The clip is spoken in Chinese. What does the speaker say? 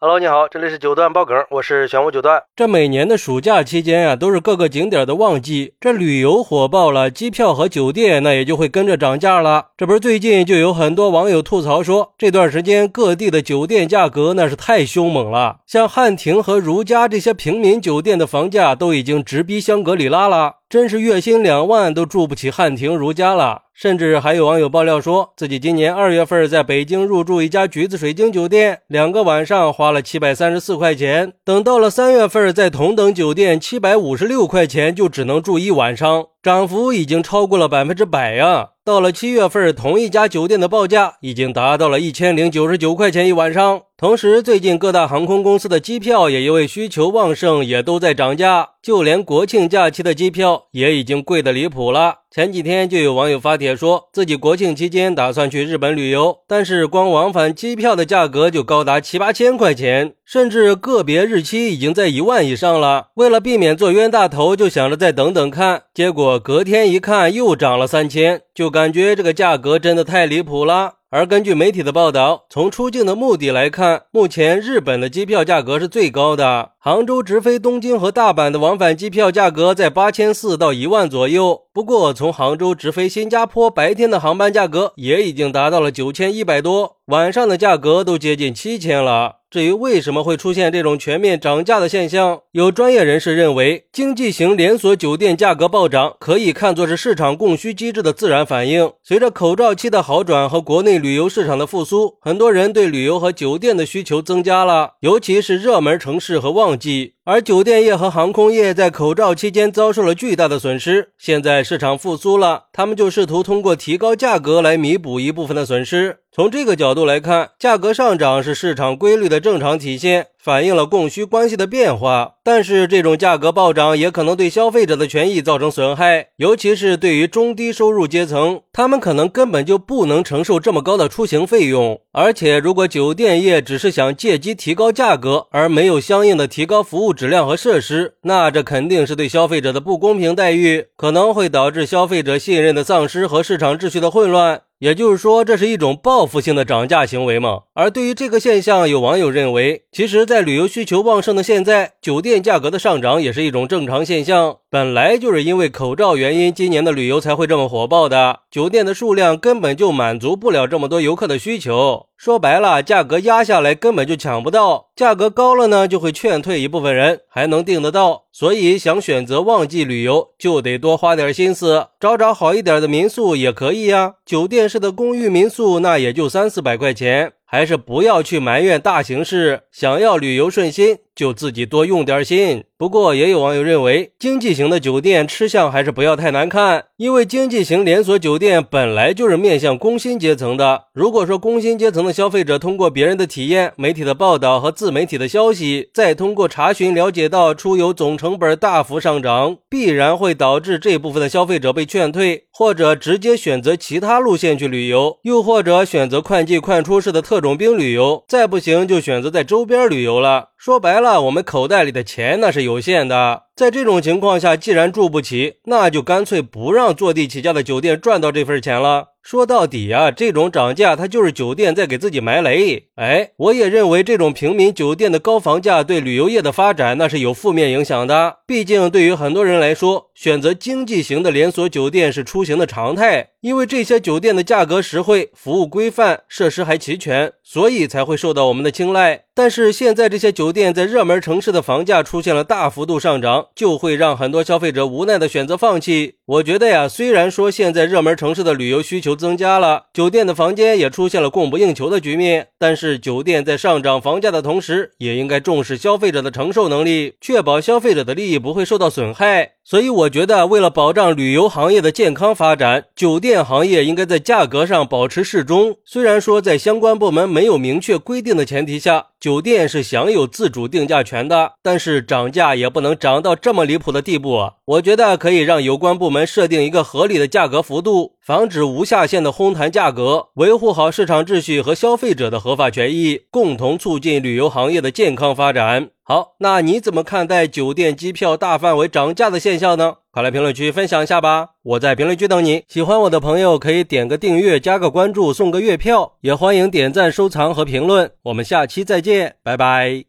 Hello，你好，这里是九段爆梗，我是玄武九段。这每年的暑假期间啊，都是各个景点的旺季，这旅游火爆了，机票和酒店那也就会跟着涨价了。这不是最近就有很多网友吐槽说，这段时间各地的酒店价格那是太凶猛了，像汉庭和如家这些平民酒店的房价都已经直逼香格里拉了，真是月薪两万都住不起汉庭如家了。甚至还有网友爆料说，自己今年二月份在北京入住一家橘子水晶酒店，两个晚上花了七百三十四块钱。等到了三月份，在同等酒店七百五十六块钱就只能住一晚上，涨幅已经超过了百分之百呀！到了七月份，同一家酒店的报价已经达到了一千零九十九块钱一晚上。同时，最近各大航空公司的机票也因为需求旺盛，也都在涨价，就连国庆假期的机票也已经贵得离谱了。前几天就有网友发帖说，自己国庆期间打算去日本旅游，但是光往返机票的价格就高达七八千块钱，甚至个别日期已经在一万以上了。为了避免做冤大头，就想着再等等看，结果隔天一看又涨了三千，就感觉这个价格真的太离谱了。而根据媒体的报道，从出境的目的来看，目前日本的机票价格是最高的。杭州直飞东京和大阪的往返机票价格在八千四到一万左右。不过，从杭州直飞新加坡白天的航班价格也已经达到了九千一百多，晚上的价格都接近七千了。至于为什么会出现这种全面涨价的现象，有专业人士认为，经济型连锁酒店价格暴涨可以看作是市场供需机制的自然反应。随着口罩期的好转和国内旅游市场的复苏，很多人对旅游和酒店的需求增加了，尤其是热门城市和旺季。而酒店业和航空业在口罩期间遭受了巨大的损失，现在市场复苏了，他们就试图通过提高价格来弥补一部分的损失。从这个角度来看，价格上涨是市场规律的正常体现。反映了供需关系的变化，但是这种价格暴涨也可能对消费者的权益造成损害，尤其是对于中低收入阶层，他们可能根本就不能承受这么高的出行费用。而且，如果酒店业只是想借机提高价格，而没有相应的提高服务质量和设施，那这肯定是对消费者的不公平待遇，可能会导致消费者信任的丧失和市场秩序的混乱。也就是说，这是一种报复性的涨价行为吗？而对于这个现象，有网友认为，其实，在旅游需求旺盛的现在，酒店价格的上涨也是一种正常现象。本来就是因为口罩原因，今年的旅游才会这么火爆的，酒店的数量根本就满足不了这么多游客的需求。说白了，价格压下来根本就抢不到，价格高了呢，就会劝退一部分人，还能订得到。所以想选择旺季旅游，就得多花点心思，找找好一点的民宿也可以呀。酒店式的公寓民宿，那也就三四百块钱。还是不要去埋怨大形势，想要旅游顺心，就自己多用点心。不过，也有网友认为，经济型的酒店吃相还是不要太难看，因为经济型连锁酒店本来就是面向工薪阶层的。如果说工薪阶层的消费者通过别人的体验、媒体的报道和自媒体的消息，再通过查询了解到出游总成本大幅上涨，必然会导致这部分的消费者被劝退，或者直接选择其他路线去旅游，又或者选择快进快出式的特种兵旅游，再不行就选择在周边旅游了。说白了，那我们口袋里的钱那是有限的。在这种情况下，既然住不起，那就干脆不让坐地起价的酒店赚到这份钱了。说到底啊，这种涨价它就是酒店在给自己埋雷。哎，我也认为这种平民酒店的高房价对旅游业的发展那是有负面影响的。毕竟对于很多人来说，选择经济型的连锁酒店是出行的常态，因为这些酒店的价格实惠、服务规范、设施还齐全，所以才会受到我们的青睐。但是现在这些酒店在热门城市的房价出现了大幅度上涨。就会让很多消费者无奈的选择放弃。我觉得呀，虽然说现在热门城市的旅游需求增加了，酒店的房间也出现了供不应求的局面，但是酒店在上涨房价的同时，也应该重视消费者的承受能力，确保消费者的利益不会受到损害。所以，我觉得为了保障旅游行业的健康发展，酒店行业应该在价格上保持适中。虽然说在相关部门没有明确规定的前提下，酒店是享有自主定价权的，但是涨价也不能涨到这么离谱的地步。我觉得可以让有关部门设定一个合理的价格幅度，防止无下限的哄抬价格，维护好市场秩序和消费者的合法权益，共同促进旅游行业的健康发展。好，那你怎么看待酒店机票大范围涨价的现象呢？快来评论区分享一下吧！我在评论区等你。喜欢我的朋友可以点个订阅、加个关注、送个月票，也欢迎点赞、收藏和评论。我们下期再见，拜拜。